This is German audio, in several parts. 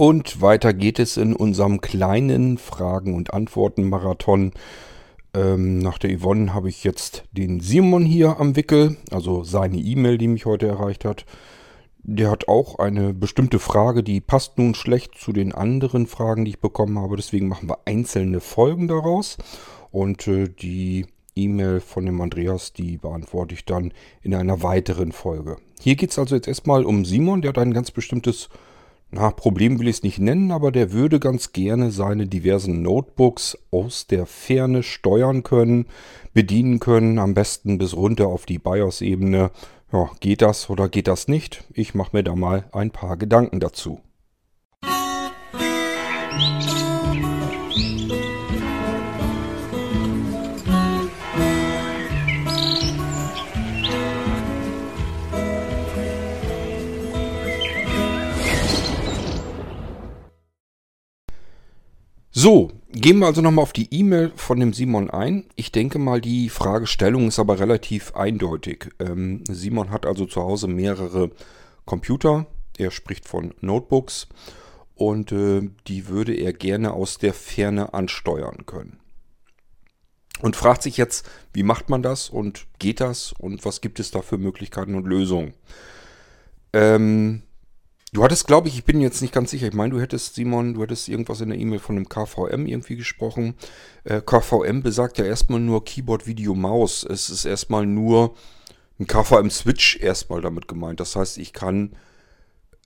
Und weiter geht es in unserem kleinen Fragen- und Antworten-Marathon. Ähm, nach der Yvonne habe ich jetzt den Simon hier am Wickel, also seine E-Mail, die mich heute erreicht hat. Der hat auch eine bestimmte Frage, die passt nun schlecht zu den anderen Fragen, die ich bekommen habe. Deswegen machen wir einzelne Folgen daraus. Und äh, die E-Mail von dem Andreas, die beantworte ich dann in einer weiteren Folge. Hier geht es also jetzt erstmal um Simon, der hat ein ganz bestimmtes na, Problem will ich es nicht nennen, aber der würde ganz gerne seine diversen Notebooks aus der Ferne steuern können, bedienen können, am besten bis runter auf die BIOS-Ebene. Ja, geht das oder geht das nicht? Ich mache mir da mal ein paar Gedanken dazu. So, gehen wir also nochmal auf die E-Mail von dem Simon ein. Ich denke mal, die Fragestellung ist aber relativ eindeutig. Ähm, Simon hat also zu Hause mehrere Computer. Er spricht von Notebooks und äh, die würde er gerne aus der Ferne ansteuern können. Und fragt sich jetzt, wie macht man das und geht das und was gibt es da für Möglichkeiten und Lösungen? Ähm, Du hattest, glaube ich, ich bin jetzt nicht ganz sicher. Ich meine, du hättest, Simon, du hättest irgendwas in der E-Mail von dem KVM irgendwie gesprochen. Äh, KVM besagt ja erstmal nur Keyboard, Video, Maus. Es ist erstmal nur ein KVM-Switch erstmal damit gemeint. Das heißt, ich kann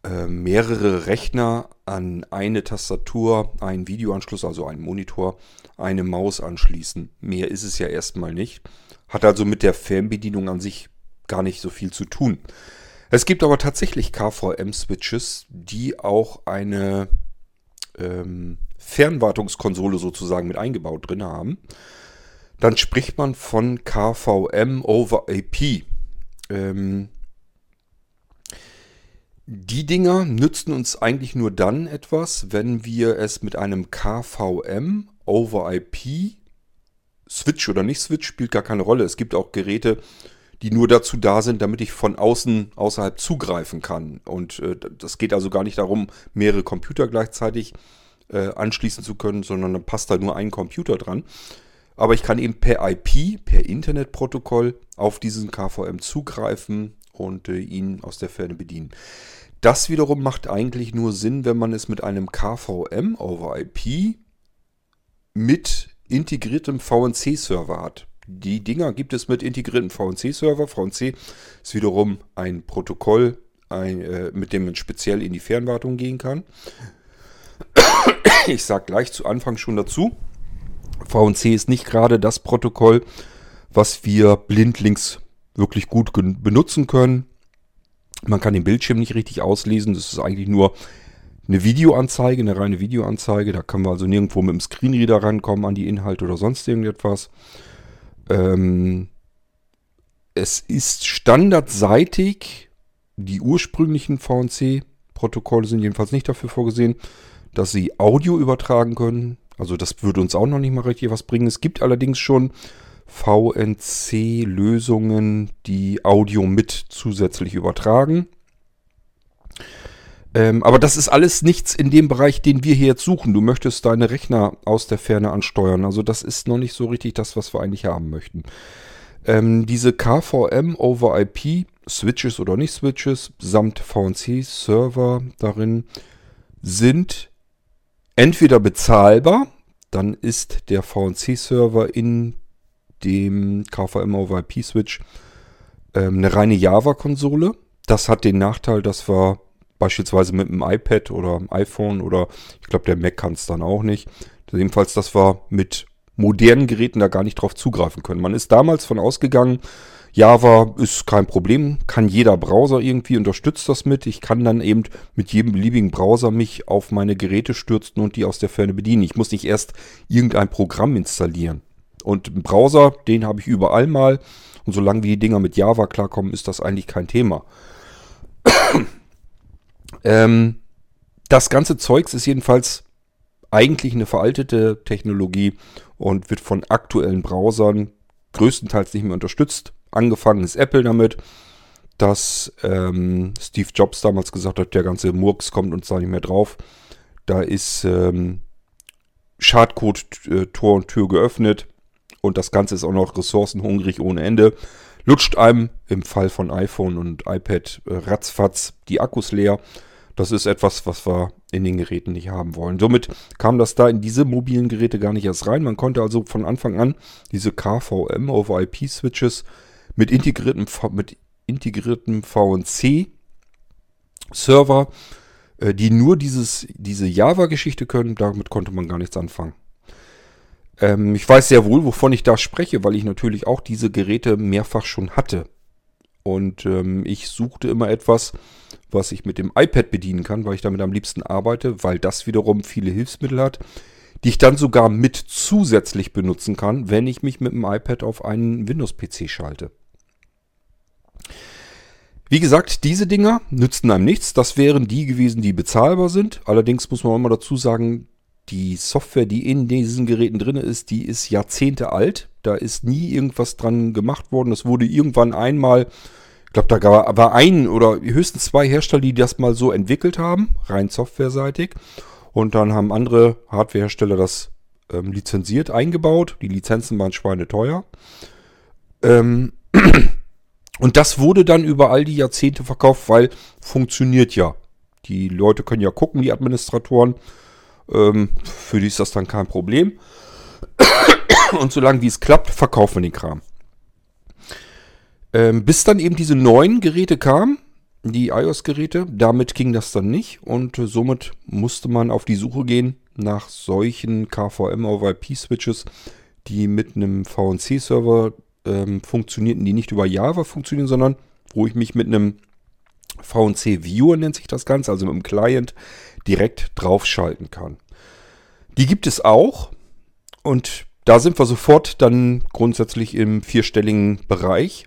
äh, mehrere Rechner an eine Tastatur, einen Videoanschluss, also einen Monitor, eine Maus anschließen. Mehr ist es ja erstmal nicht. Hat also mit der Fernbedienung an sich gar nicht so viel zu tun. Es gibt aber tatsächlich KVM-Switches, die auch eine ähm, Fernwartungskonsole sozusagen mit eingebaut drin haben. Dann spricht man von KVM over AP. Ähm, die Dinger nützen uns eigentlich nur dann etwas, wenn wir es mit einem KVM over IP Switch oder nicht Switch spielt gar keine Rolle. Es gibt auch Geräte, die nur dazu da sind, damit ich von außen, außerhalb zugreifen kann. Und äh, das geht also gar nicht darum, mehrere Computer gleichzeitig äh, anschließen zu können, sondern dann passt da nur ein Computer dran. Aber ich kann eben per IP, per Internetprotokoll auf diesen KVM zugreifen und äh, ihn aus der Ferne bedienen. Das wiederum macht eigentlich nur Sinn, wenn man es mit einem KVM over IP mit integriertem VNC-Server hat. Die Dinger gibt es mit integrierten VNC-Server. VNC ist wiederum ein Protokoll, ein, äh, mit dem man speziell in die Fernwartung gehen kann. Ich sage gleich zu Anfang schon dazu, VNC ist nicht gerade das Protokoll, was wir blindlings wirklich gut benutzen können. Man kann den Bildschirm nicht richtig auslesen. Das ist eigentlich nur eine Videoanzeige, eine reine Videoanzeige. Da können wir also nirgendwo mit dem Screenreader rankommen an die Inhalte oder sonst irgendetwas. Ähm, es ist standardseitig, die ursprünglichen VNC-Protokolle sind jedenfalls nicht dafür vorgesehen, dass sie Audio übertragen können. Also das würde uns auch noch nicht mal richtig was bringen. Es gibt allerdings schon VNC-Lösungen, die Audio mit zusätzlich übertragen. Ähm, aber das ist alles nichts in dem Bereich, den wir hier jetzt suchen. Du möchtest deine Rechner aus der Ferne ansteuern. Also das ist noch nicht so richtig das, was wir eigentlich haben möchten. Ähm, diese KVM over IP, Switches oder nicht Switches, samt VNC-Server darin, sind entweder bezahlbar, dann ist der VNC-Server in dem KVM over IP Switch ähm, eine reine Java-Konsole. Das hat den Nachteil, dass wir Beispielsweise mit einem iPad oder iPhone oder ich glaube, der Mac kann es dann auch nicht. Jedenfalls, dass wir mit modernen Geräten da gar nicht drauf zugreifen können. Man ist damals von ausgegangen, Java ist kein Problem, kann jeder Browser irgendwie unterstützt das mit. Ich kann dann eben mit jedem beliebigen Browser mich auf meine Geräte stürzen und die aus der Ferne bedienen. Ich muss nicht erst irgendein Programm installieren. Und einen Browser, den habe ich überall mal. Und solange wie die Dinger mit Java klarkommen, ist das eigentlich kein Thema. Ähm, das ganze Zeugs ist jedenfalls eigentlich eine veraltete Technologie und wird von aktuellen Browsern größtenteils nicht mehr unterstützt. Angefangen ist Apple damit, dass ähm, Steve Jobs damals gesagt hat, der ganze Murks kommt uns da nicht mehr drauf. Da ist ähm, Schadcode äh, Tor und Tür geöffnet und das Ganze ist auch noch ressourcenhungrig ohne Ende. Lutscht einem im Fall von iPhone und iPad äh, ratzfatz die Akkus leer. Das ist etwas, was wir in den Geräten nicht haben wollen. Somit kam das da in diese mobilen Geräte gar nicht erst rein. Man konnte also von Anfang an diese KVM over IP Switches mit integriertem, mit integriertem VNC Server, äh, die nur dieses, diese Java-Geschichte können, damit konnte man gar nichts anfangen. Ähm, ich weiß sehr wohl, wovon ich da spreche, weil ich natürlich auch diese Geräte mehrfach schon hatte. Und ähm, ich suchte immer etwas, was ich mit dem iPad bedienen kann, weil ich damit am liebsten arbeite, weil das wiederum viele Hilfsmittel hat, die ich dann sogar mit zusätzlich benutzen kann, wenn ich mich mit dem iPad auf einen Windows-PC schalte. Wie gesagt, diese Dinger nützten einem nichts. Das wären die gewesen, die bezahlbar sind. Allerdings muss man auch immer dazu sagen, die Software, die in diesen Geräten drin ist, die ist Jahrzehnte alt. Da ist nie irgendwas dran gemacht worden. Das wurde irgendwann einmal, ich glaube, da war ein oder höchstens zwei Hersteller, die das mal so entwickelt haben, rein softwareseitig. Und dann haben andere Hardwarehersteller das ähm, lizenziert eingebaut. Die Lizenzen waren schweineteuer. Ähm, und das wurde dann über all die Jahrzehnte verkauft, weil funktioniert ja. Die Leute können ja gucken, die Administratoren ähm, für die ist das dann kein Problem. Und solange wie es klappt, verkaufen wir den Kram. Ähm, bis dann eben diese neuen Geräte kamen, die iOS-Geräte, damit ging das dann nicht und äh, somit musste man auf die Suche gehen nach solchen KVM over IP-Switches, die mit einem VNC-Server ähm, funktionierten, die nicht über Java funktionieren, sondern wo ich mich mit einem VNC-Viewer nennt sich das Ganze, also mit einem Client, direkt draufschalten kann. Die gibt es auch und da sind wir sofort dann grundsätzlich im vierstelligen Bereich,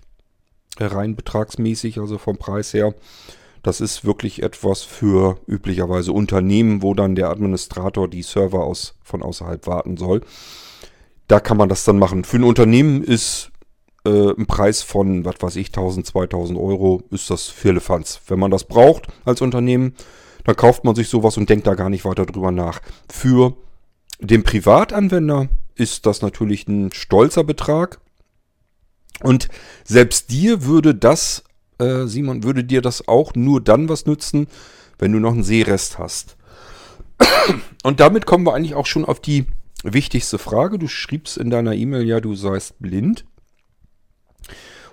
äh, rein betragsmäßig, also vom Preis her. Das ist wirklich etwas für üblicherweise Unternehmen, wo dann der Administrator die Server aus, von außerhalb warten soll. Da kann man das dann machen. Für ein Unternehmen ist äh, ein Preis von, was weiß ich, 1000, 2000 Euro, ist das Firlefanz. Wenn man das braucht als Unternehmen, dann kauft man sich sowas und denkt da gar nicht weiter drüber nach. Für den Privatanwender ist das natürlich ein stolzer Betrag. Und selbst dir würde das, äh, Simon, würde dir das auch nur dann was nützen, wenn du noch einen Seerest hast. Und damit kommen wir eigentlich auch schon auf die wichtigste Frage. Du schriebst in deiner E-Mail ja, du seist blind.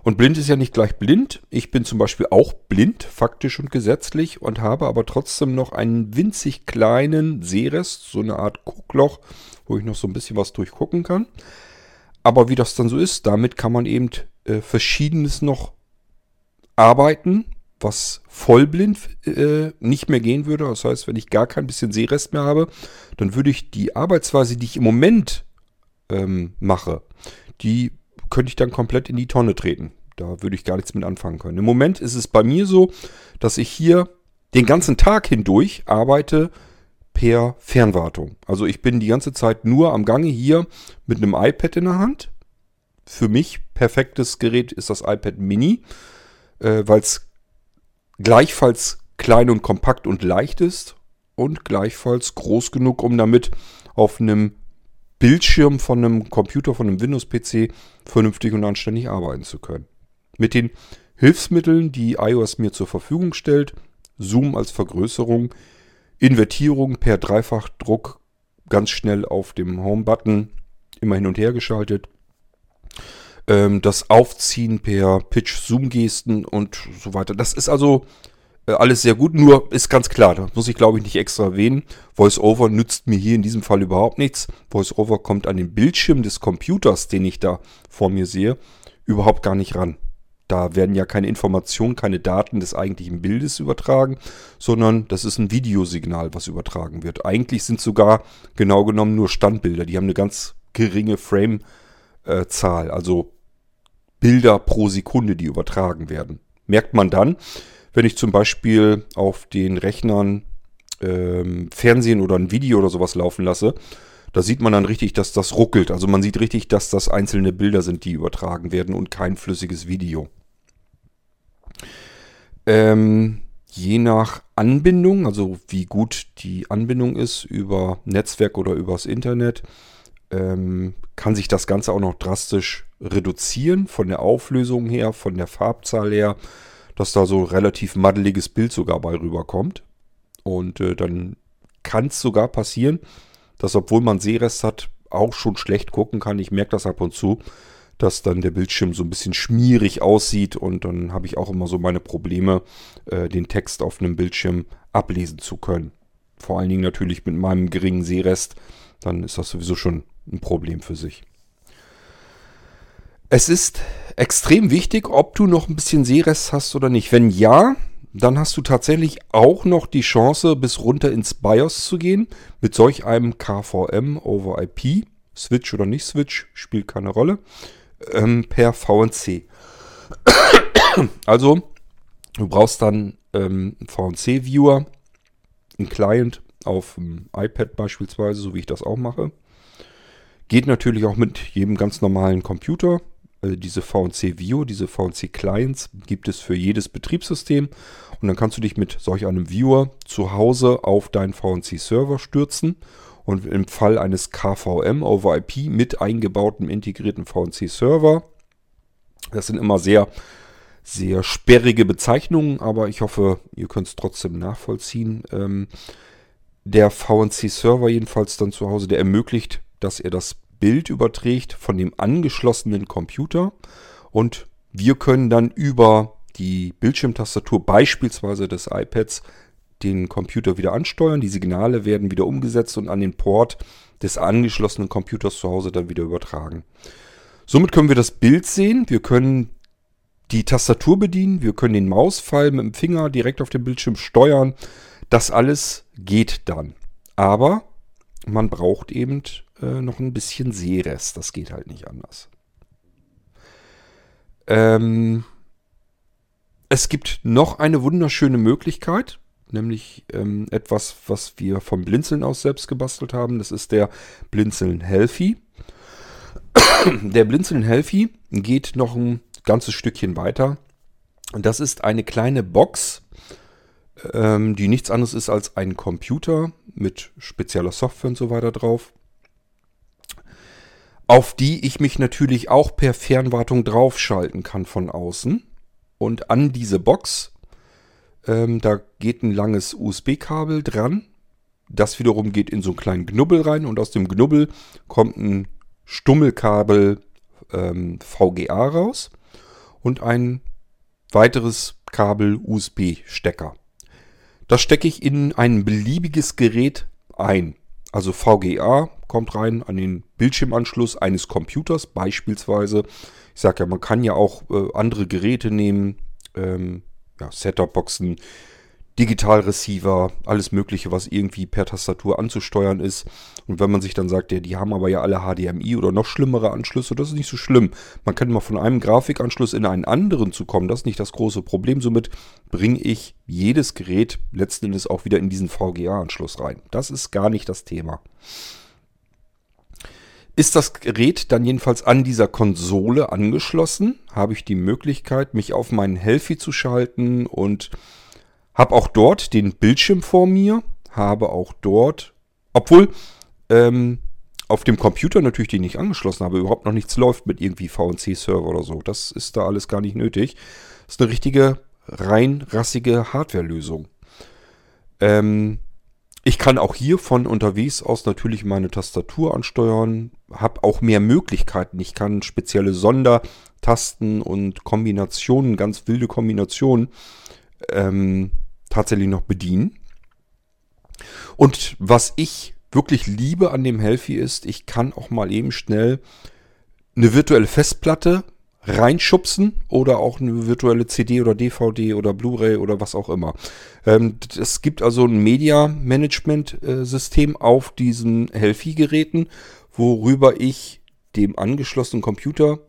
Und blind ist ja nicht gleich blind. Ich bin zum Beispiel auch blind, faktisch und gesetzlich, und habe aber trotzdem noch einen winzig kleinen Sehrest, so eine Art Guckloch, wo ich noch so ein bisschen was durchgucken kann. Aber wie das dann so ist, damit kann man eben äh, verschiedenes noch arbeiten, was vollblind äh, nicht mehr gehen würde. Das heißt, wenn ich gar kein bisschen Sehrest mehr habe, dann würde ich die Arbeitsweise, die ich im Moment ähm, mache, die könnte ich dann komplett in die Tonne treten. Da würde ich gar nichts mit anfangen können. Im Moment ist es bei mir so, dass ich hier den ganzen Tag hindurch arbeite per Fernwartung. Also ich bin die ganze Zeit nur am Gange hier mit einem iPad in der Hand. Für mich perfektes Gerät ist das iPad Mini, äh, weil es gleichfalls klein und kompakt und leicht ist und gleichfalls groß genug, um damit auf einem Bildschirm von einem Computer, von einem Windows-PC vernünftig und anständig arbeiten zu können. Mit den Hilfsmitteln, die iOS mir zur Verfügung stellt, Zoom als Vergrößerung, Invertierung per Dreifachdruck ganz schnell auf dem Home-Button immer hin und her geschaltet, ähm, das Aufziehen per Pitch-Zoom-Gesten und so weiter. Das ist also alles sehr gut, nur ist ganz klar, da muss ich glaube ich nicht extra erwähnen. VoiceOver nützt mir hier in diesem Fall überhaupt nichts. VoiceOver kommt an den Bildschirm des Computers, den ich da vor mir sehe, überhaupt gar nicht ran. Da werden ja keine Informationen, keine Daten des eigentlichen Bildes übertragen, sondern das ist ein Videosignal, was übertragen wird. Eigentlich sind sogar genau genommen nur Standbilder. Die haben eine ganz geringe Frame-Zahl, also Bilder pro Sekunde, die übertragen werden. Merkt man dann, wenn ich zum Beispiel auf den Rechnern ähm, Fernsehen oder ein Video oder sowas laufen lasse, da sieht man dann richtig, dass das ruckelt. Also man sieht richtig, dass das einzelne Bilder sind, die übertragen werden und kein flüssiges Video. Ähm, je nach Anbindung, also wie gut die Anbindung ist über Netzwerk oder übers Internet, ähm, kann sich das Ganze auch noch drastisch reduzieren von der Auflösung her, von der Farbzahl her, dass da so ein relativ maddeliges Bild sogar bei rüberkommt. Und äh, dann kann es sogar passieren, dass obwohl man Sehrest hat, auch schon schlecht gucken kann. Ich merke das ab und zu, dass dann der Bildschirm so ein bisschen schmierig aussieht und dann habe ich auch immer so meine Probleme, äh, den Text auf einem Bildschirm ablesen zu können. Vor allen Dingen natürlich mit meinem geringen Sehrest, dann ist das sowieso schon ein Problem für sich. Es ist extrem wichtig, ob du noch ein bisschen Sehrest hast oder nicht. Wenn ja, dann hast du tatsächlich auch noch die Chance, bis runter ins BIOS zu gehen mit solch einem KVM over IP. Switch oder nicht Switch, spielt keine Rolle. Ähm, per VNC. also, du brauchst dann ähm, VNC-Viewer, einen Client auf dem iPad beispielsweise, so wie ich das auch mache. Geht natürlich auch mit jedem ganz normalen Computer. Also diese VNC View, diese VNC Clients gibt es für jedes Betriebssystem. Und dann kannst du dich mit solch einem Viewer zu Hause auf deinen VNC Server stürzen. Und im Fall eines KVM over IP mit eingebautem integrierten VNC Server, das sind immer sehr, sehr sperrige Bezeichnungen, aber ich hoffe, ihr könnt es trotzdem nachvollziehen. Ähm, der VNC Server jedenfalls dann zu Hause, der ermöglicht, dass er das Bild überträgt von dem angeschlossenen Computer und wir können dann über die Bildschirmtastatur beispielsweise des iPads den Computer wieder ansteuern. Die Signale werden wieder umgesetzt und an den Port des angeschlossenen Computers zu Hause dann wieder übertragen. Somit können wir das Bild sehen. Wir können die Tastatur bedienen. Wir können den Mauspfeil mit dem Finger direkt auf dem Bildschirm steuern. Das alles geht dann. Aber man braucht eben äh, noch ein bisschen Seerest. Das geht halt nicht anders. Ähm, es gibt noch eine wunderschöne Möglichkeit, nämlich ähm, etwas, was wir vom Blinzeln aus selbst gebastelt haben. Das ist der Blinzeln Healthy. der Blinzeln Healthy geht noch ein ganzes Stückchen weiter. Und das ist eine kleine Box, ähm, die nichts anderes ist als ein Computer mit spezieller Software und so weiter drauf auf die ich mich natürlich auch per Fernwartung draufschalten kann von außen. Und an diese Box, ähm, da geht ein langes USB-Kabel dran. Das wiederum geht in so einen kleinen Knubbel rein und aus dem Knubbel kommt ein Stummelkabel ähm, VGA raus und ein weiteres Kabel USB-Stecker. Das stecke ich in ein beliebiges Gerät ein. Also VGA kommt rein an den Bildschirmanschluss eines Computers beispielsweise. Ich sage ja, man kann ja auch äh, andere Geräte nehmen, ähm, ja, Setup-Boxen, Digitalreceiver, alles Mögliche, was irgendwie per Tastatur anzusteuern ist. Und wenn man sich dann sagt, ja, die haben aber ja alle HDMI oder noch schlimmere Anschlüsse, das ist nicht so schlimm. Man kann mal von einem Grafikanschluss in einen anderen zu kommen, das ist nicht das große Problem. Somit bringe ich jedes Gerät letzten Endes auch wieder in diesen VGA-Anschluss rein. Das ist gar nicht das Thema. Ist das Gerät dann jedenfalls an dieser Konsole angeschlossen, habe ich die Möglichkeit, mich auf meinen Healthy zu schalten und habe auch dort den Bildschirm vor mir, habe auch dort, obwohl ähm, auf dem Computer natürlich den nicht angeschlossen habe, überhaupt noch nichts läuft mit irgendwie VNC-Server oder so. Das ist da alles gar nicht nötig. Das ist eine richtige, rein rassige Hardware-Lösung. Ähm, ich kann auch hier von unterwegs aus natürlich meine Tastatur ansteuern, habe auch mehr Möglichkeiten. Ich kann spezielle Sondertasten und Kombinationen, ganz wilde Kombinationen ähm, tatsächlich noch bedienen. Und was ich wirklich liebe an dem Healthy ist, ich kann auch mal eben schnell eine virtuelle Festplatte reinschubsen oder auch eine virtuelle CD oder DVD oder Blu-ray oder was auch immer. Ähm, es gibt also ein Media-Management-System auf diesen Healthy-Geräten, worüber ich dem angeschlossenen Computer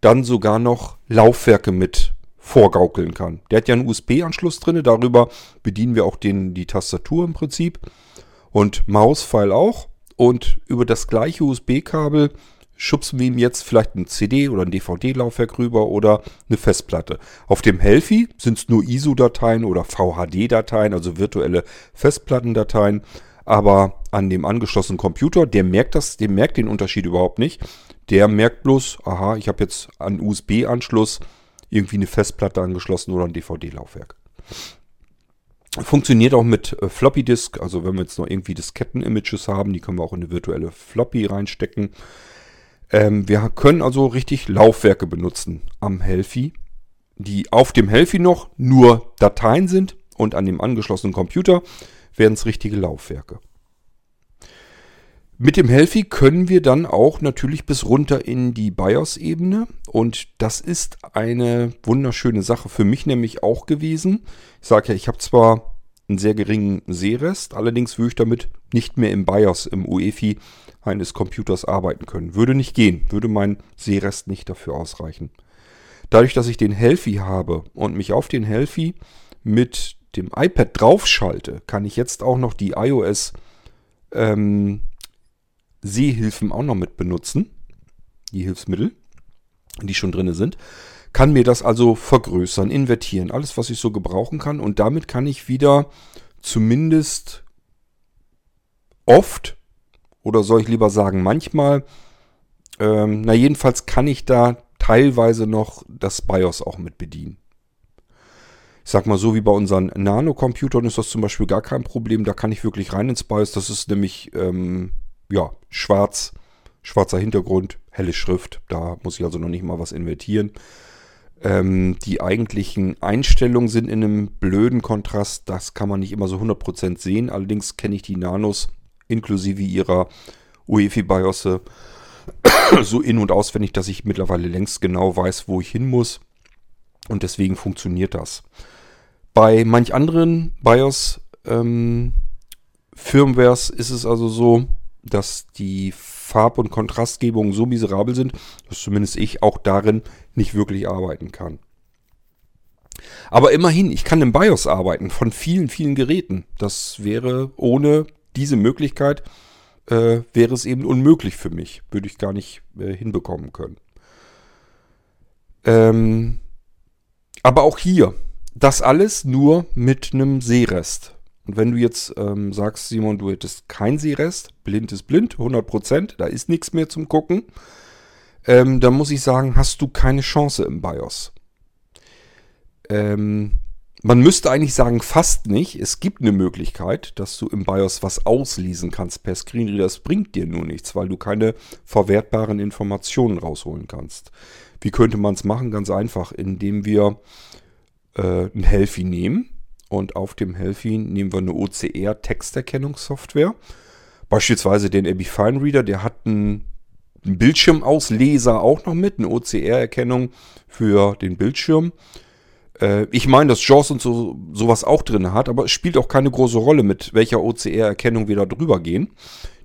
dann sogar noch Laufwerke mit vorgaukeln kann. Der hat ja einen USB-Anschluss drin, darüber bedienen wir auch den, die Tastatur im Prinzip und Mauspfeil auch. Und über das gleiche USB-Kabel schubsen wir ihm jetzt vielleicht ein CD oder ein DVD-Laufwerk rüber oder eine Festplatte. Auf dem Healthy sind es nur ISO-Dateien oder VHD-Dateien, also virtuelle Festplattendateien. Aber an dem angeschlossenen Computer, der merkt das, der merkt den Unterschied überhaupt nicht. Der merkt bloß, aha, ich habe jetzt einen USB-Anschluss irgendwie eine Festplatte angeschlossen oder ein DVD-Laufwerk. Funktioniert auch mit äh, Floppy Disk, also wenn wir jetzt noch irgendwie Disketten-Images haben, die können wir auch in eine virtuelle Floppy reinstecken. Ähm, wir können also richtig Laufwerke benutzen am Healthy, die auf dem Healthy noch nur Dateien sind und an dem angeschlossenen Computer werden es richtige Laufwerke. Mit dem Healthy können wir dann auch natürlich bis runter in die BIOS-Ebene und das ist eine wunderschöne Sache für mich nämlich auch gewesen. Ich sage ja, ich habe zwar einen sehr geringen Sehrest, allerdings würde ich damit nicht mehr im BIOS, im UEFI eines Computers arbeiten können. Würde nicht gehen, würde mein Sehrest nicht dafür ausreichen. Dadurch, dass ich den Healthy habe und mich auf den Healthy mit dem iPad draufschalte, kann ich jetzt auch noch die iOS ähm, Sehhilfen auch noch mit benutzen. Die Hilfsmittel, die schon drin sind. Kann mir das also vergrößern, invertieren, alles, was ich so gebrauchen kann. Und damit kann ich wieder zumindest oft oder soll ich lieber sagen, manchmal, ähm, na jedenfalls kann ich da teilweise noch das BIOS auch mit bedienen. Ich sag mal so, wie bei unseren Nano-Computern ist das zum Beispiel gar kein Problem. Da kann ich wirklich rein ins BIOS. Das ist nämlich, ähm, ja, schwarz, schwarzer Hintergrund, helle Schrift. Da muss ich also noch nicht mal was invertieren. Ähm, die eigentlichen Einstellungen sind in einem blöden Kontrast. Das kann man nicht immer so 100% sehen. Allerdings kenne ich die Nanos inklusive ihrer UEFI-BIOSe so in- und auswendig, dass ich mittlerweile längst genau weiß, wo ich hin muss. Und deswegen funktioniert das. Bei manch anderen BIOS ähm, ist es also so, dass die Farb- und Kontrastgebungen so miserabel sind, dass zumindest ich auch darin nicht wirklich arbeiten kann. Aber immerhin, ich kann im BIOS arbeiten von vielen, vielen Geräten. Das wäre ohne diese Möglichkeit äh, wäre es eben unmöglich für mich. Würde ich gar nicht äh, hinbekommen können. Ähm, aber auch hier, das alles nur mit einem Sehrest. Und wenn du jetzt ähm, sagst, Simon, du hättest kein Sehrest, blind ist blind, 100%, da ist nichts mehr zum Gucken, ähm, dann muss ich sagen, hast du keine Chance im BIOS. Ähm, man müsste eigentlich sagen, fast nicht. Es gibt eine Möglichkeit, dass du im BIOS was auslesen kannst per Screenreader. Das bringt dir nur nichts, weil du keine verwertbaren Informationen rausholen kannst. Wie könnte man es machen? Ganz einfach, indem wir äh, ein Healthy nehmen und auf dem Healthy nehmen wir eine OCR-Texterkennungssoftware. Beispielsweise den Epifine Reader, der hat einen, einen Bildschirmausleser auch noch mit, eine OCR-Erkennung für den Bildschirm. Äh, ich meine, dass JAWS und so, sowas auch drin hat, aber es spielt auch keine große Rolle, mit welcher OCR-Erkennung wir da drüber gehen.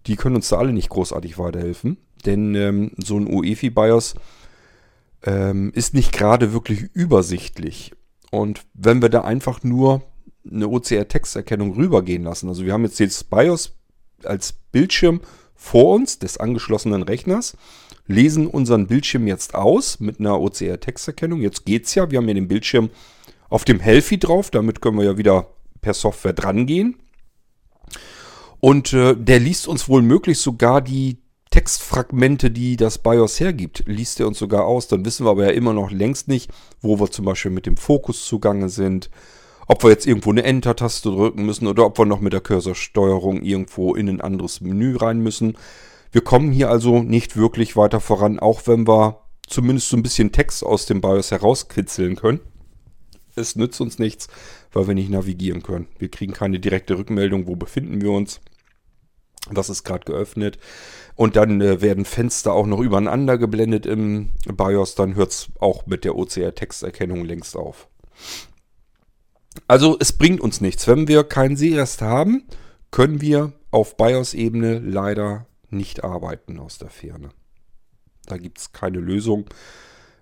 Die können uns da alle nicht großartig weiterhelfen, denn ähm, so ein UEFI-BIOS ähm, ist nicht gerade wirklich übersichtlich. Und wenn wir da einfach nur eine OCR-Texterkennung rübergehen lassen, also wir haben jetzt das BIOS als Bildschirm vor uns des angeschlossenen Rechners lesen unseren Bildschirm jetzt aus mit einer OCR-Texterkennung. Jetzt geht's ja. Wir haben ja den Bildschirm auf dem Healthy drauf. Damit können wir ja wieder per Software drangehen. Und äh, der liest uns wohl möglich sogar die Textfragmente, die das BIOS hergibt, liest er uns sogar aus. Dann wissen wir aber ja immer noch längst nicht, wo wir zum Beispiel mit dem Fokus zugange sind. Ob wir jetzt irgendwo eine Enter-Taste drücken müssen oder ob wir noch mit der Cursorsteuerung irgendwo in ein anderes Menü rein müssen. Wir kommen hier also nicht wirklich weiter voran, auch wenn wir zumindest so ein bisschen Text aus dem BIOS herauskitzeln können. Es nützt uns nichts, weil wir nicht navigieren können. Wir kriegen keine direkte Rückmeldung, wo befinden wir uns. Was ist gerade geöffnet. Und dann äh, werden Fenster auch noch übereinander geblendet im BIOS. Dann hört es auch mit der OCR-Texterkennung längst auf. Also es bringt uns nichts. Wenn wir keinen Sehrest haben, können wir auf BIOS-Ebene leider nicht arbeiten aus der Ferne. Da gibt es keine Lösung.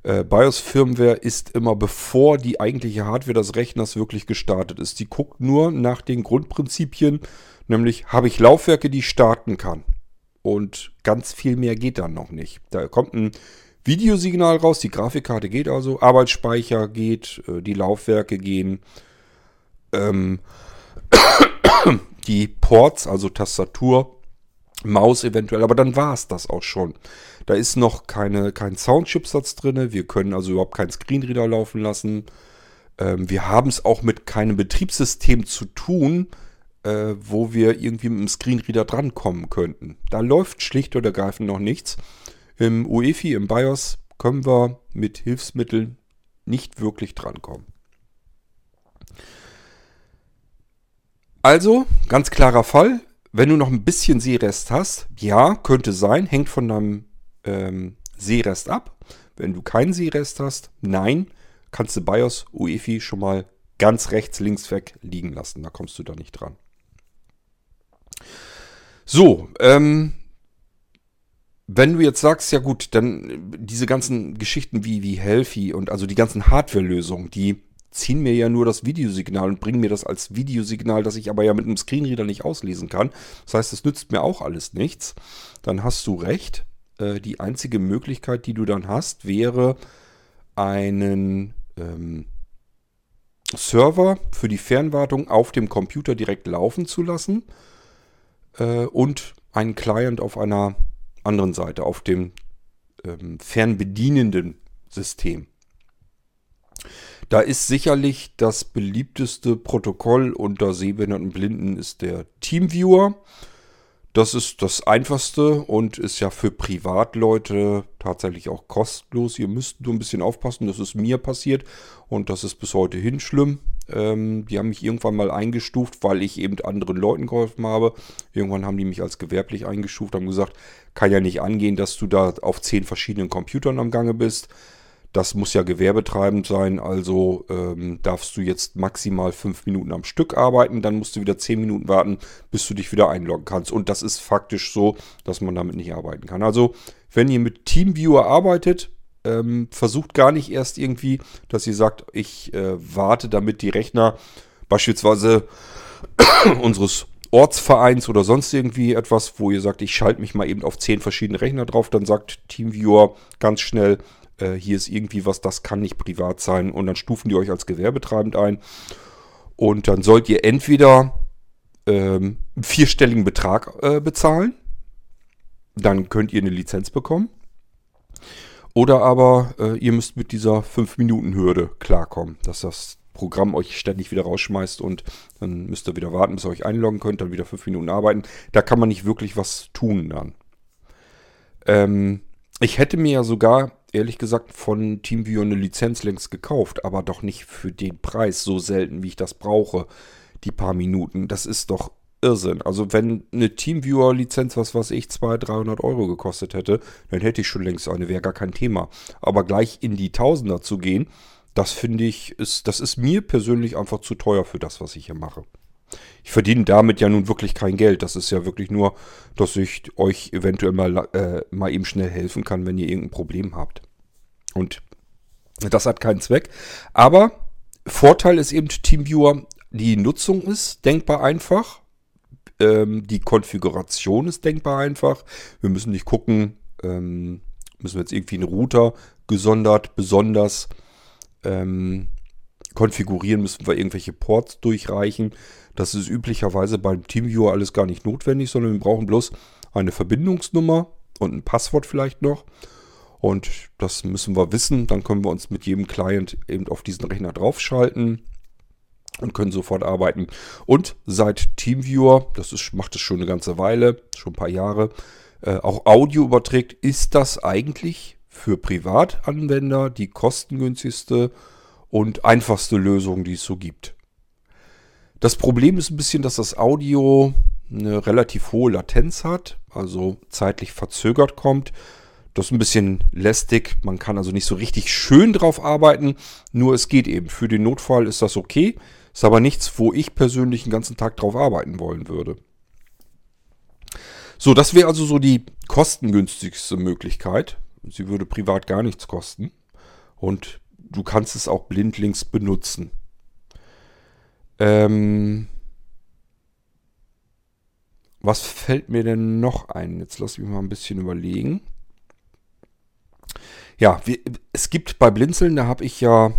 Äh, BIOS-Firmware ist immer bevor die eigentliche Hardware des Rechners wirklich gestartet ist. Die guckt nur nach den Grundprinzipien, nämlich habe ich Laufwerke, die ich starten kann. und ganz viel mehr geht dann noch nicht. Da kommt ein Videosignal raus, die Grafikkarte geht also, Arbeitsspeicher geht, äh, die Laufwerke gehen, ähm, die Ports, also Tastatur, Maus eventuell, aber dann war es das auch schon. Da ist noch keine, kein Soundchipsatz drin, wir können also überhaupt keinen Screenreader laufen lassen. Ähm, wir haben es auch mit keinem Betriebssystem zu tun, äh, wo wir irgendwie mit dem Screenreader drankommen könnten. Da läuft schlicht und ergreifend noch nichts. Im UEFI, im BIOS, können wir mit Hilfsmitteln nicht wirklich drankommen. Also, ganz klarer Fall, wenn du noch ein bisschen Seerest hast, ja, könnte sein, hängt von deinem ähm, Seerest ab. Wenn du keinen Seerest hast, nein, kannst du BIOS, UEFI schon mal ganz rechts, links weg liegen lassen. Da kommst du da nicht dran. So, ähm, wenn du jetzt sagst, ja gut, dann diese ganzen Geschichten wie, wie Healthy und also die ganzen Hardware-Lösungen, die ziehen mir ja nur das Videosignal und bringen mir das als Videosignal, das ich aber ja mit einem Screenreader nicht auslesen kann. Das heißt, es nützt mir auch alles nichts. Dann hast du recht. Äh, die einzige Möglichkeit, die du dann hast, wäre einen ähm, Server für die Fernwartung auf dem Computer direkt laufen zu lassen äh, und einen Client auf einer anderen Seite, auf dem ähm, fernbedienenden System. Da ist sicherlich das beliebteste Protokoll unter Sehbehinderten und Blinden ist der Teamviewer. Das ist das einfachste und ist ja für Privatleute tatsächlich auch kostenlos. Ihr müsst nur ein bisschen aufpassen, das ist mir passiert und das ist bis heute hin schlimm. Ähm, die haben mich irgendwann mal eingestuft, weil ich eben anderen Leuten geholfen habe. Irgendwann haben die mich als gewerblich eingestuft, haben gesagt, kann ja nicht angehen, dass du da auf zehn verschiedenen Computern am Gange bist. Das muss ja gewerbetreibend sein, also ähm, darfst du jetzt maximal fünf Minuten am Stück arbeiten, dann musst du wieder zehn Minuten warten, bis du dich wieder einloggen kannst. Und das ist faktisch so, dass man damit nicht arbeiten kann. Also, wenn ihr mit TeamViewer arbeitet, ähm, versucht gar nicht erst irgendwie, dass ihr sagt, ich äh, warte, damit die Rechner beispielsweise unseres Ortsvereins oder sonst irgendwie etwas, wo ihr sagt, ich schalte mich mal eben auf zehn verschiedene Rechner drauf, dann sagt TeamViewer ganz schnell, äh, hier ist irgendwie was, das kann nicht privat sein und dann stufen die euch als gewerbetreibend ein und dann sollt ihr entweder ähm, einen vierstelligen Betrag äh, bezahlen, dann könnt ihr eine Lizenz bekommen oder aber äh, ihr müsst mit dieser 5-Minuten-Hürde klarkommen, dass das Programm euch ständig wieder rausschmeißt und dann müsst ihr wieder warten, bis ihr euch einloggen könnt, dann wieder 5 Minuten arbeiten. Da kann man nicht wirklich was tun dann. Ähm, ich hätte mir ja sogar, ehrlich gesagt, von TeamViewer eine Lizenz längst gekauft, aber doch nicht für den Preis so selten, wie ich das brauche. Die paar Minuten. Das ist doch Irrsinn. Also wenn eine Teamviewer-Lizenz, was weiß ich, 200, 300 Euro gekostet hätte, dann hätte ich schon längst eine, wäre gar kein Thema. Aber gleich in die Tausender zu gehen, das finde ich, ist, das ist mir persönlich einfach zu teuer für das, was ich hier mache. Ich verdiene damit ja nun wirklich kein Geld. Das ist ja wirklich nur, dass ich euch eventuell mal, äh, mal eben schnell helfen kann, wenn ihr irgendein Problem habt. Und das hat keinen Zweck. Aber Vorteil ist eben Teamviewer, die Nutzung ist denkbar einfach. Ähm, die Konfiguration ist denkbar einfach. Wir müssen nicht gucken, ähm, müssen wir jetzt irgendwie einen Router gesondert, besonders ähm, konfigurieren, müssen wir irgendwelche Ports durchreichen. Das ist üblicherweise beim TeamViewer alles gar nicht notwendig, sondern wir brauchen bloß eine Verbindungsnummer und ein Passwort vielleicht noch. Und das müssen wir wissen. Dann können wir uns mit jedem Client eben auf diesen Rechner draufschalten und können sofort arbeiten. Und seit TeamViewer, das ist, macht es schon eine ganze Weile, schon ein paar Jahre, äh, auch Audio überträgt, ist das eigentlich für Privatanwender die kostengünstigste und einfachste Lösung, die es so gibt. Das Problem ist ein bisschen, dass das Audio eine relativ hohe Latenz hat, also zeitlich verzögert kommt. Das ist ein bisschen lästig. Man kann also nicht so richtig schön drauf arbeiten. Nur es geht eben. Für den Notfall ist das okay. Ist aber nichts, wo ich persönlich den ganzen Tag drauf arbeiten wollen würde. So, das wäre also so die kostengünstigste Möglichkeit. Sie würde privat gar nichts kosten. Und du kannst es auch blindlings benutzen. Ähm was fällt mir denn noch ein? Jetzt lass mich mal ein bisschen überlegen. Ja, wir, es gibt bei Blinzeln, da habe ich ja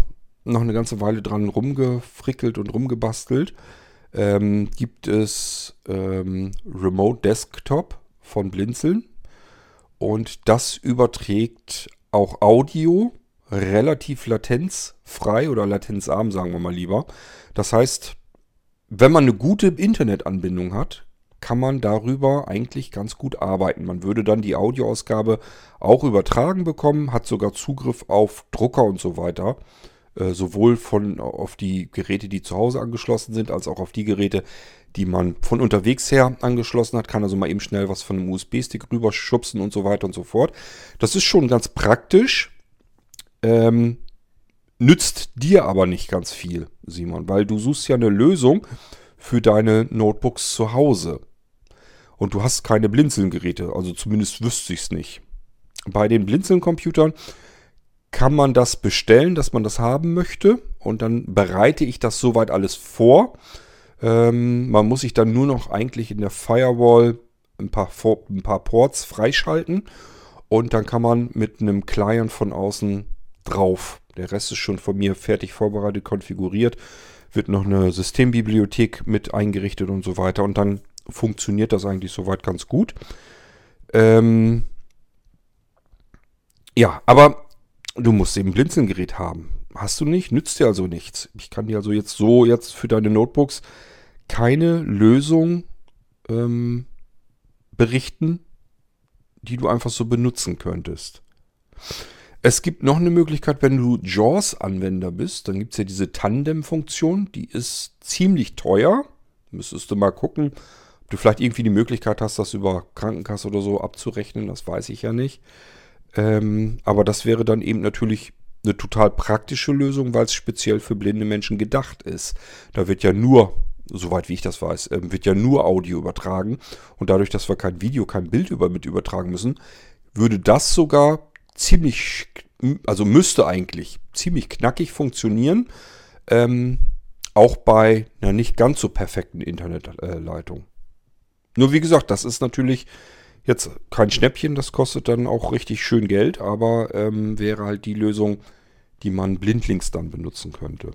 noch eine ganze Weile dran rumgefrickelt und rumgebastelt. Ähm, gibt es ähm, Remote Desktop von Blinzeln. Und das überträgt auch Audio relativ latenzfrei oder latenzarm, sagen wir mal lieber. Das heißt, wenn man eine gute Internetanbindung hat, kann man darüber eigentlich ganz gut arbeiten. Man würde dann die Audioausgabe auch übertragen bekommen, hat sogar Zugriff auf Drucker und so weiter. Äh, sowohl von auf die Geräte, die zu Hause angeschlossen sind, als auch auf die Geräte, die man von unterwegs her angeschlossen hat. Kann also mal eben schnell was von einem USB-Stick rüberschubsen und so weiter und so fort. Das ist schon ganz praktisch. Ähm, nützt dir aber nicht ganz viel, Simon, weil du suchst ja eine Lösung für deine Notebooks zu Hause. Und du hast keine Blinzeln-Geräte, also zumindest wüsste ich es nicht. Bei den Blinzeln-Computern kann man das bestellen, dass man das haben möchte. Und dann bereite ich das soweit alles vor. Ähm, man muss sich dann nur noch eigentlich in der Firewall ein paar, ein paar Ports freischalten. Und dann kann man mit einem Client von außen drauf. Der Rest ist schon von mir fertig vorbereitet, konfiguriert. Wird noch eine Systembibliothek mit eingerichtet und so weiter. Und dann funktioniert das eigentlich soweit ganz gut. Ähm ja, aber Du musst eben ein Blinzelgerät haben. Hast du nicht, nützt dir also nichts. Ich kann dir also jetzt so jetzt für deine Notebooks keine Lösung ähm, berichten, die du einfach so benutzen könntest. Es gibt noch eine Möglichkeit, wenn du JAWS-Anwender bist, dann gibt es ja diese Tandem-Funktion, die ist ziemlich teuer. Müsstest du mal gucken, ob du vielleicht irgendwie die Möglichkeit hast, das über Krankenkasse oder so abzurechnen, das weiß ich ja nicht. Ähm, aber das wäre dann eben natürlich eine total praktische Lösung, weil es speziell für blinde Menschen gedacht ist. Da wird ja nur, soweit wie ich das weiß, ähm, wird ja nur Audio übertragen. Und dadurch, dass wir kein Video, kein Bild über, mit übertragen müssen, würde das sogar ziemlich, also müsste eigentlich ziemlich knackig funktionieren. Ähm, auch bei einer nicht ganz so perfekten Internetleitung. Nur wie gesagt, das ist natürlich Jetzt kein Schnäppchen, das kostet dann auch richtig schön Geld, aber ähm, wäre halt die Lösung, die man blindlings dann benutzen könnte.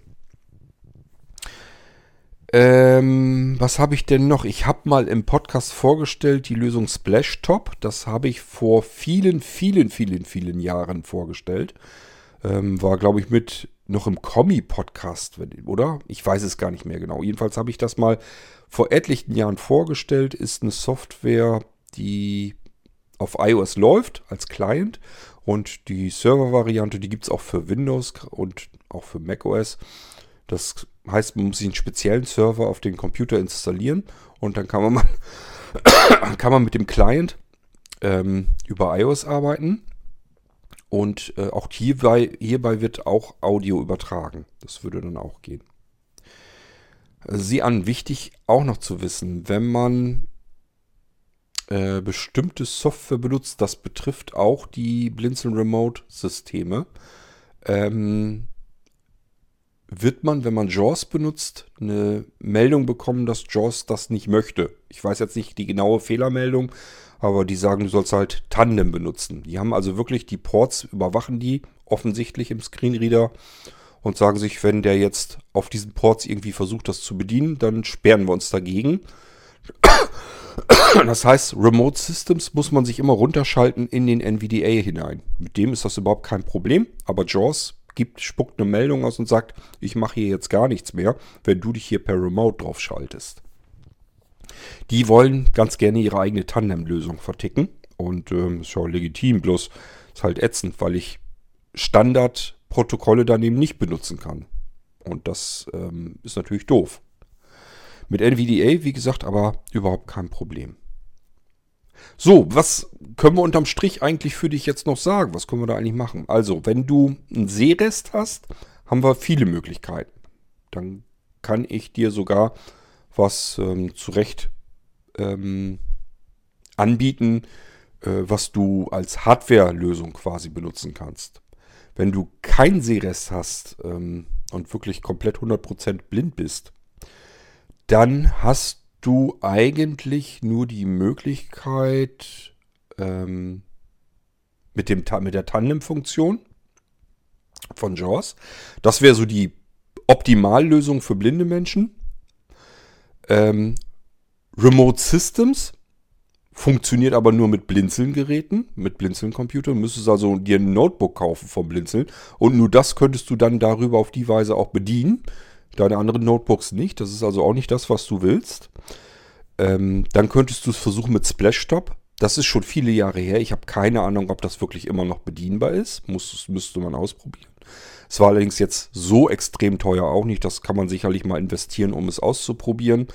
Ähm, was habe ich denn noch? Ich habe mal im Podcast vorgestellt die Lösung Splashtop. Das habe ich vor vielen, vielen, vielen, vielen Jahren vorgestellt. Ähm, war, glaube ich, mit noch im Kommi-Podcast, oder? Ich weiß es gar nicht mehr genau. Jedenfalls habe ich das mal vor etlichen Jahren vorgestellt. Ist eine Software, die auf iOS läuft als Client und die Server-Variante, die gibt es auch für Windows und auch für macOS. Das heißt, man muss sich einen speziellen Server auf den Computer installieren und dann kann man, mal kann man mit dem Client ähm, über iOS arbeiten. Und äh, auch hierbei, hierbei wird auch Audio übertragen. Das würde dann auch gehen. Sie an, wichtig auch noch zu wissen, wenn man äh, bestimmte Software benutzt. Das betrifft auch die Blinzeln Remote Systeme. Ähm, wird man, wenn man JAWS benutzt, eine Meldung bekommen, dass JAWS das nicht möchte. Ich weiß jetzt nicht die genaue Fehlermeldung, aber die sagen, du sollst halt Tandem benutzen. Die haben also wirklich die Ports, überwachen die offensichtlich im Screenreader und sagen sich, wenn der jetzt auf diesen Ports irgendwie versucht, das zu bedienen, dann sperren wir uns dagegen. Das heißt, Remote Systems muss man sich immer runterschalten in den NVDA hinein. Mit dem ist das überhaupt kein Problem, aber JAWS gibt, spuckt eine Meldung aus und sagt, ich mache hier jetzt gar nichts mehr, wenn du dich hier per Remote drauf schaltest. Die wollen ganz gerne ihre eigene Tandem-Lösung verticken und ähm, ist ja legitim, bloß ist halt ätzend, weil ich Standardprotokolle daneben nicht benutzen kann. Und das ähm, ist natürlich doof. Mit NVDA, wie gesagt, aber überhaupt kein Problem. So, was können wir unterm Strich eigentlich für dich jetzt noch sagen? Was können wir da eigentlich machen? Also, wenn du einen Seerest hast, haben wir viele Möglichkeiten. Dann kann ich dir sogar was ähm, zurecht ähm, anbieten, äh, was du als Hardware-Lösung quasi benutzen kannst. Wenn du keinen Seerest hast ähm, und wirklich komplett 100% blind bist, dann hast du eigentlich nur die Möglichkeit ähm, mit, dem, mit der Tandem-Funktion von JAWS. Das wäre so die Optimallösung für blinde Menschen. Ähm, Remote Systems funktioniert aber nur mit Blinzeln-Geräten, mit Blinzeln-Computern. Müsstest also dir ein Notebook kaufen vom Blinzeln. Und nur das könntest du dann darüber auf die Weise auch bedienen. Deine anderen Notebooks nicht. Das ist also auch nicht das, was du willst. Ähm, dann könntest du es versuchen mit Splashtop. Das ist schon viele Jahre her. Ich habe keine Ahnung, ob das wirklich immer noch bedienbar ist. Muss, müsste man ausprobieren. Es war allerdings jetzt so extrem teuer auch nicht. Das kann man sicherlich mal investieren, um es auszuprobieren.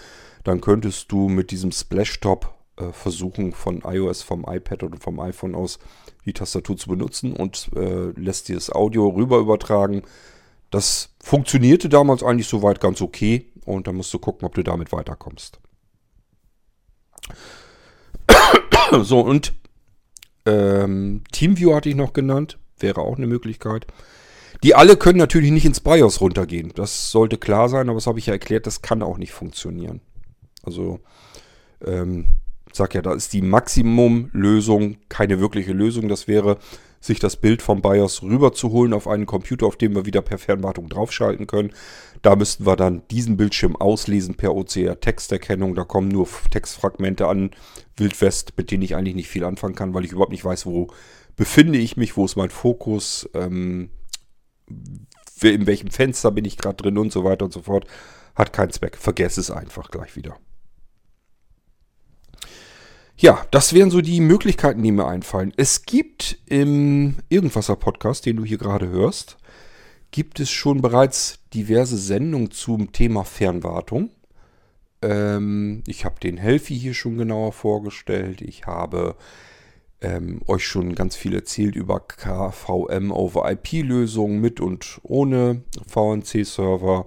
Dann könntest du mit diesem Splashtop äh, versuchen, von iOS, vom iPad oder vom iPhone aus die Tastatur zu benutzen und äh, lässt dir das Audio rüber übertragen. Das funktionierte damals eigentlich soweit ganz okay und dann musst du gucken, ob du damit weiterkommst. so, und ähm, TeamViewer hatte ich noch genannt, wäre auch eine Möglichkeit. Die alle können natürlich nicht ins BIOS runtergehen. Das sollte klar sein, aber das habe ich ja erklärt, das kann auch nicht funktionieren. Also, ähm, sag ja, da ist die Maximumlösung keine wirkliche Lösung. Das wäre, sich das Bild vom BIOS rüberzuholen auf einen Computer, auf dem wir wieder per Fernwartung draufschalten können. Da müssten wir dann diesen Bildschirm auslesen per OCR-Texterkennung. Da kommen nur Textfragmente an, Wildwest, mit denen ich eigentlich nicht viel anfangen kann, weil ich überhaupt nicht weiß, wo befinde ich mich, wo ist mein Fokus, ähm, in welchem Fenster bin ich gerade drin und so weiter und so fort. Hat keinen Zweck. Vergess es einfach gleich wieder. Ja, das wären so die Möglichkeiten, die mir einfallen. Es gibt im Irgendwasser-Podcast, den du hier gerade hörst, gibt es schon bereits diverse Sendungen zum Thema Fernwartung. Ähm, ich habe den Helfi hier schon genauer vorgestellt. Ich habe ähm, euch schon ganz viel erzählt über KVM over IP-Lösungen mit und ohne VNC-Server.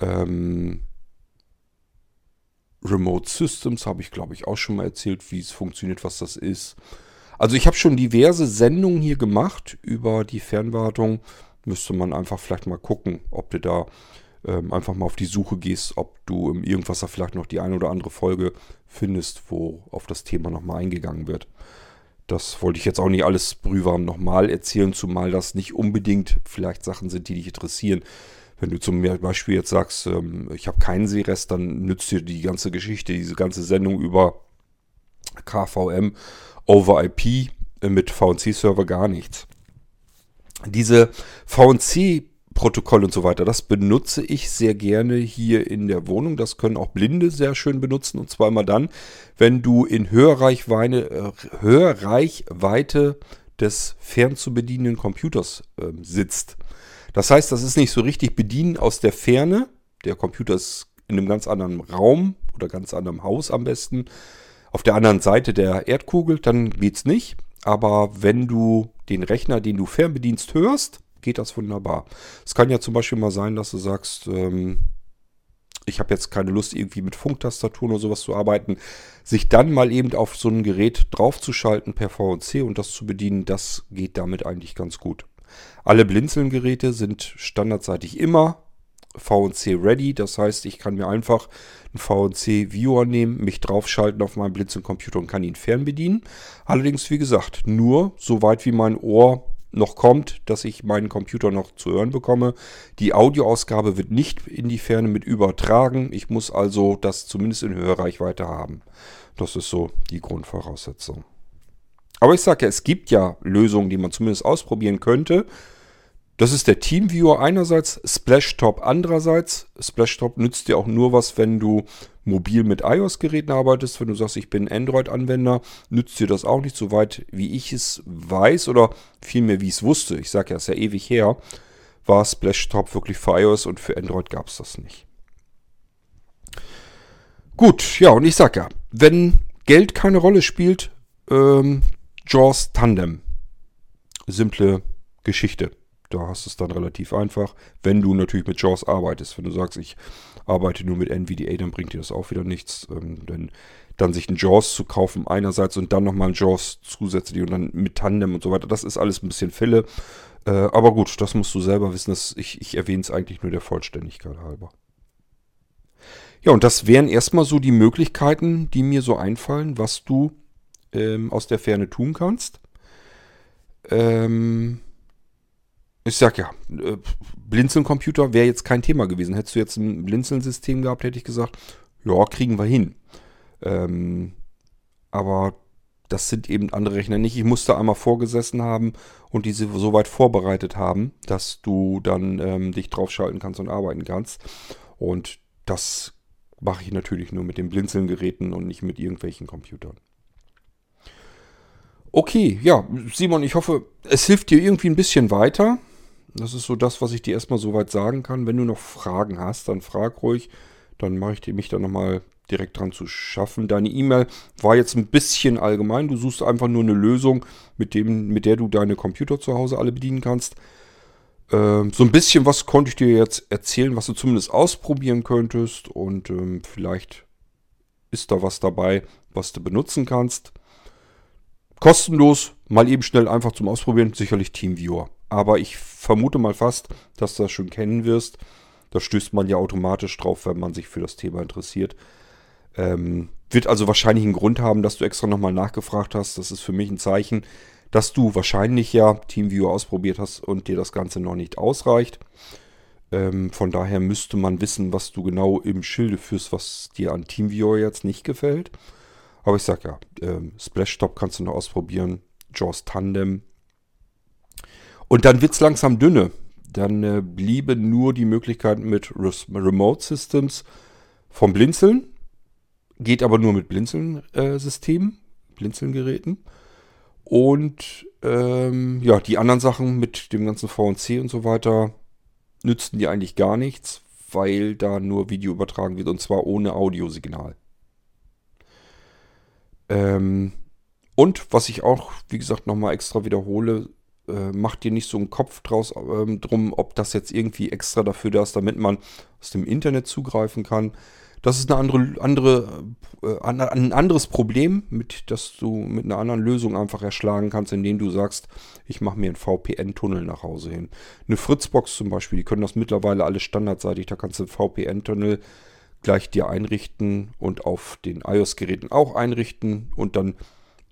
Ähm, Remote Systems habe ich, glaube ich, auch schon mal erzählt, wie es funktioniert, was das ist. Also ich habe schon diverse Sendungen hier gemacht über die Fernwartung. Müsste man einfach vielleicht mal gucken, ob du da ähm, einfach mal auf die Suche gehst, ob du im Irgendwas vielleicht noch die eine oder andere Folge findest, wo auf das Thema nochmal eingegangen wird. Das wollte ich jetzt auch nicht alles brühwarm nochmal erzählen, zumal das nicht unbedingt vielleicht Sachen sind, die dich interessieren. Wenn du zum Beispiel jetzt sagst, ähm, ich habe keinen Seerest, dann nützt dir die ganze Geschichte, diese ganze Sendung über KVM over IP äh, mit VNC-Server gar nichts. Diese VNC Protokoll und so weiter. Das benutze ich sehr gerne hier in der Wohnung. Das können auch Blinde sehr schön benutzen. Und zwar immer dann, wenn du in Hörreichweite, äh, Hörreichweite des fern zu bedienenden Computers äh, sitzt. Das heißt, das ist nicht so richtig bedienen aus der Ferne. Der Computer ist in einem ganz anderen Raum oder ganz anderem Haus am besten. Auf der anderen Seite der Erdkugel, dann geht es nicht. Aber wenn du den Rechner, den du fernbedienst, hörst, geht das wunderbar. Es kann ja zum Beispiel mal sein, dass du sagst, ähm, ich habe jetzt keine Lust, irgendwie mit Funktastaturen oder sowas zu arbeiten, sich dann mal eben auf so ein Gerät draufzuschalten per VNC und das zu bedienen, das geht damit eigentlich ganz gut. Alle Blinzeln-Geräte sind standardseitig immer VNC ready. Das heißt, ich kann mir einfach einen VNC Viewer nehmen, mich draufschalten auf meinen Blinzeln-Computer und kann ihn fernbedienen. Allerdings, wie gesagt, nur so weit wie mein Ohr noch kommt, dass ich meinen Computer noch zu hören bekomme. Die Audioausgabe wird nicht in die Ferne mit übertragen. Ich muss also das zumindest in Hörreichweite haben. Das ist so die Grundvoraussetzung. Aber ich sage ja, es gibt ja Lösungen, die man zumindest ausprobieren könnte. Das ist der TeamViewer einerseits, Splashtop andererseits. Splashtop nützt dir auch nur was, wenn du mobil mit iOS-Geräten arbeitest. Wenn du sagst, ich bin Android-Anwender, nützt dir das auch nicht so weit, wie ich es weiß oder vielmehr, wie ich es wusste. Ich sage ja, es ist ja ewig her, war Splashtop wirklich für iOS und für Android gab es das nicht. Gut, ja, und ich sage ja, wenn Geld keine Rolle spielt, ähm, Jaws Tandem. Simple Geschichte. Da hast du es dann relativ einfach, wenn du natürlich mit JAWS arbeitest. Wenn du sagst, ich arbeite nur mit NVDA, dann bringt dir das auch wieder nichts. Ähm, denn dann sich ein JAWS zu kaufen einerseits und dann nochmal ein JAWS zusätzlich und dann mit Tandem und so weiter, das ist alles ein bisschen Fälle. Äh, aber gut, das musst du selber wissen. Dass ich, ich erwähne es eigentlich nur der Vollständigkeit halber. Ja, und das wären erstmal so die Möglichkeiten, die mir so einfallen, was du ähm, aus der Ferne tun kannst. Ähm, ich sag ja, äh, Blinzeln-Computer wäre jetzt kein Thema gewesen. Hättest du jetzt ein Blinzeln-System gehabt, hätte ich gesagt, ja, kriegen wir hin. Ähm, aber das sind eben andere Rechner nicht. Ich musste einmal vorgesessen haben und diese so weit vorbereitet haben, dass du dann ähm, dich draufschalten kannst und arbeiten kannst. Und das mache ich natürlich nur mit den Blinzeln-Geräten und nicht mit irgendwelchen Computern. Okay, ja, Simon, ich hoffe, es hilft dir irgendwie ein bisschen weiter. Das ist so das, was ich dir erstmal soweit sagen kann. Wenn du noch Fragen hast, dann frag ruhig. Dann mache ich mich da nochmal direkt dran zu schaffen. Deine E-Mail war jetzt ein bisschen allgemein. Du suchst einfach nur eine Lösung, mit, dem, mit der du deine Computer zu Hause alle bedienen kannst. Ähm, so ein bisschen was konnte ich dir jetzt erzählen, was du zumindest ausprobieren könntest. Und ähm, vielleicht ist da was dabei, was du benutzen kannst. Kostenlos, mal eben schnell einfach zum Ausprobieren, sicherlich TeamViewer. Aber ich vermute mal fast, dass du das schon kennen wirst. Da stößt man ja automatisch drauf, wenn man sich für das Thema interessiert. Ähm, wird also wahrscheinlich einen Grund haben, dass du extra nochmal nachgefragt hast. Das ist für mich ein Zeichen, dass du wahrscheinlich ja TeamViewer ausprobiert hast und dir das Ganze noch nicht ausreicht. Ähm, von daher müsste man wissen, was du genau im Schilde führst, was dir an TeamViewer jetzt nicht gefällt. Aber ich sag ja, ähm, Splashtop kannst du noch ausprobieren, JAWS Tandem. Und dann wird es langsam dünne. Dann äh, bliebe nur die Möglichkeit mit Remote Systems vom Blinzeln. Geht aber nur mit Blinzeln-Systemen, äh, Blinzeln-Geräten. Und ähm, ja, die anderen Sachen mit dem ganzen VNC und so weiter nützten die eigentlich gar nichts, weil da nur Video übertragen wird und zwar ohne Audiosignal. Ähm, und was ich auch, wie gesagt, nochmal extra wiederhole, äh, macht dir nicht so einen Kopf draus ähm, drum, ob das jetzt irgendwie extra dafür da ist, damit man aus dem Internet zugreifen kann. Das ist eine andere, andere, äh, ein anderes Problem, mit das du mit einer anderen Lösung einfach erschlagen kannst, indem du sagst, ich mache mir einen VPN-Tunnel nach Hause hin. Eine Fritzbox zum Beispiel, die können das mittlerweile alle standardseitig, da kannst du einen VPN-Tunnel gleich dir einrichten und auf den iOS-Geräten auch einrichten und dann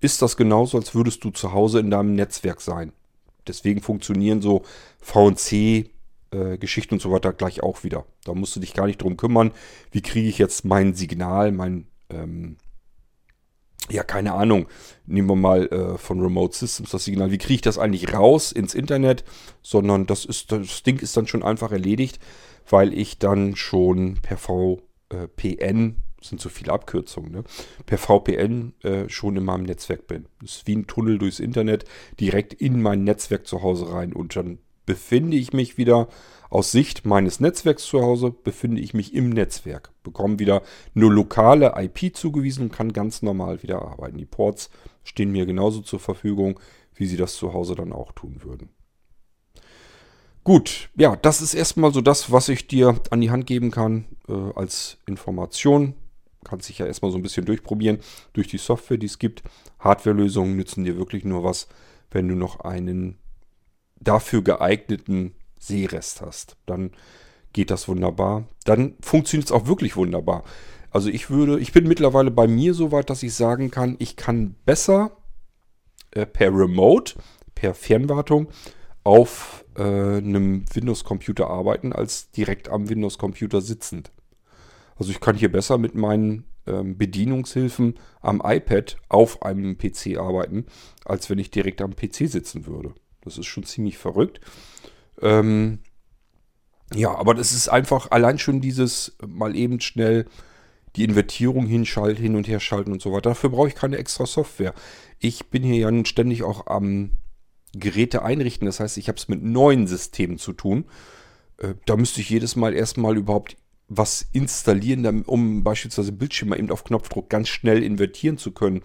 ist das genauso, als würdest du zu Hause in deinem Netzwerk sein. Deswegen funktionieren so VNC äh, Geschichten und so weiter gleich auch wieder. Da musst du dich gar nicht drum kümmern, wie kriege ich jetzt mein Signal, mein, ähm, ja, keine Ahnung, nehmen wir mal äh, von Remote Systems das Signal, wie kriege ich das eigentlich raus ins Internet, sondern das ist, das Ding ist dann schon einfach erledigt, weil ich dann schon per VPN sind so viele Abkürzungen, ne? per VPN äh, schon in meinem Netzwerk bin. Das ist wie ein Tunnel durchs Internet, direkt in mein Netzwerk zu Hause rein und dann befinde ich mich wieder aus Sicht meines Netzwerks zu Hause, befinde ich mich im Netzwerk, bekomme wieder eine lokale IP zugewiesen und kann ganz normal wieder arbeiten. Die Ports stehen mir genauso zur Verfügung, wie sie das zu Hause dann auch tun würden. Gut, ja, das ist erstmal so das, was ich dir an die Hand geben kann äh, als Information. Kannst dich ja erstmal so ein bisschen durchprobieren durch die Software, die es gibt. Hardwarelösungen nützen dir wirklich nur was, wenn du noch einen dafür geeigneten Seerest hast. Dann geht das wunderbar. Dann funktioniert es auch wirklich wunderbar. Also ich würde, ich bin mittlerweile bei mir so weit, dass ich sagen kann, ich kann besser äh, per Remote, per Fernwartung auf äh, einem Windows-Computer arbeiten, als direkt am Windows-Computer sitzend. Also ich kann hier besser mit meinen ähm, Bedienungshilfen am iPad auf einem PC arbeiten, als wenn ich direkt am PC sitzen würde. Das ist schon ziemlich verrückt. Ähm, ja, aber das ist einfach allein schon dieses mal eben schnell die Invertierung hinschalten, hin und her schalten und so weiter. Dafür brauche ich keine extra Software. Ich bin hier ja nun ständig auch am Geräte einrichten. Das heißt, ich habe es mit neuen Systemen zu tun. Äh, da müsste ich jedes Mal erstmal überhaupt was installieren, um beispielsweise Bildschirme eben auf Knopfdruck ganz schnell invertieren zu können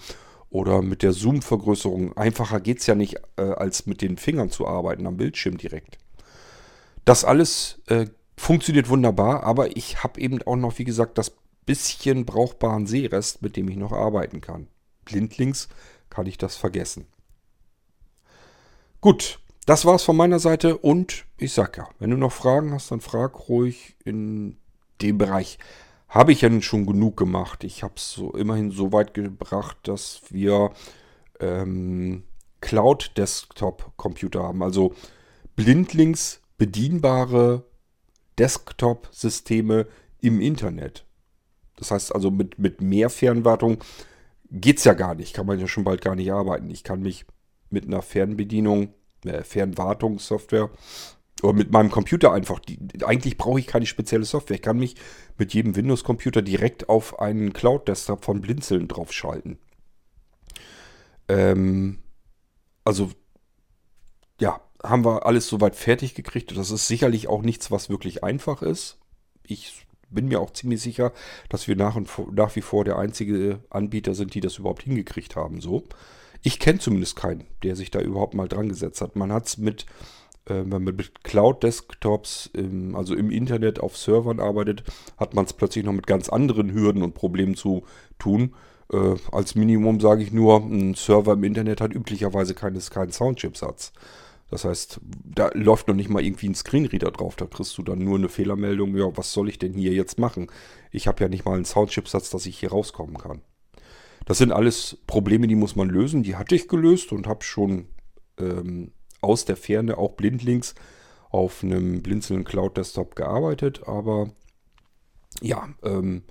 oder mit der Zoom-Vergrößerung. Einfacher geht es ja nicht, äh, als mit den Fingern zu arbeiten am Bildschirm direkt. Das alles äh, funktioniert wunderbar, aber ich habe eben auch noch, wie gesagt, das bisschen brauchbaren Sehrest, mit dem ich noch arbeiten kann. Blindlings kann ich das vergessen. Gut, das war's von meiner Seite und ich sag ja, wenn du noch Fragen hast, dann frag ruhig in dem Bereich habe ich ja nun schon genug gemacht. Ich habe es so immerhin so weit gebracht, dass wir ähm, Cloud-Desktop-Computer haben. Also blindlings bedienbare Desktop-Systeme im Internet. Das heißt also mit, mit mehr Fernwartung geht es ja gar nicht. Kann man ja schon bald gar nicht arbeiten. Ich kann mich mit einer Fernbedienung, äh, Fernwartungssoftware oder mit meinem Computer einfach, die, eigentlich brauche ich keine spezielle Software. Ich kann mich mit jedem Windows-Computer direkt auf einen Cloud-Desktop von Blinzeln draufschalten. Ähm, also, ja, haben wir alles soweit fertig gekriegt. Das ist sicherlich auch nichts, was wirklich einfach ist. Ich bin mir auch ziemlich sicher, dass wir nach, und nach wie vor der einzige Anbieter sind, die das überhaupt hingekriegt haben. So. Ich kenne zumindest keinen, der sich da überhaupt mal dran gesetzt hat. Man hat es mit, äh, wenn man mit Cloud-Desktops, also im Internet auf Servern arbeitet, hat man es plötzlich noch mit ganz anderen Hürden und Problemen zu tun. Äh, als Minimum sage ich nur, ein Server im Internet hat üblicherweise keines, keinen Soundchipsatz. Das heißt, da läuft noch nicht mal irgendwie ein Screenreader drauf. Da kriegst du dann nur eine Fehlermeldung. Ja, was soll ich denn hier jetzt machen? Ich habe ja nicht mal einen Soundchipsatz, dass ich hier rauskommen kann. Das sind alles Probleme, die muss man lösen. Die hatte ich gelöst und habe schon ähm, aus der Ferne auch blindlings auf einem Blinzeln Cloud Desktop gearbeitet. Aber ja, ähm,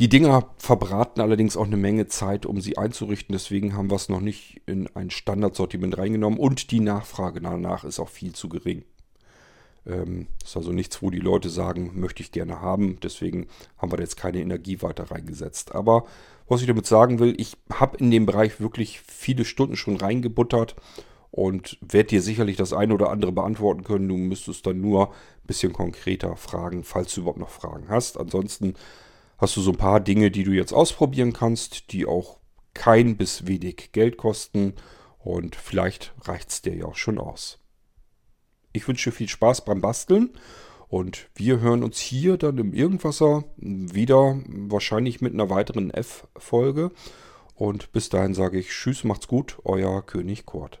die Dinger verbraten allerdings auch eine Menge Zeit, um sie einzurichten. Deswegen haben wir es noch nicht in ein Standardsortiment reingenommen. Und die Nachfrage danach ist auch viel zu gering. Ähm, ist also nichts, wo die Leute sagen, möchte ich gerne haben. Deswegen haben wir jetzt keine Energie weiter reingesetzt. Aber was ich damit sagen will, ich habe in dem Bereich wirklich viele Stunden schon reingebuttert und werde dir sicherlich das eine oder andere beantworten können. Du müsstest dann nur ein bisschen konkreter fragen, falls du überhaupt noch Fragen hast. Ansonsten hast du so ein paar Dinge, die du jetzt ausprobieren kannst, die auch kein bis wenig Geld kosten und vielleicht reicht es dir ja auch schon aus. Ich wünsche viel Spaß beim Basteln und wir hören uns hier dann im Irgendwasser wieder, wahrscheinlich mit einer weiteren F-Folge. Und bis dahin sage ich Tschüss, macht's gut, euer König Kurt.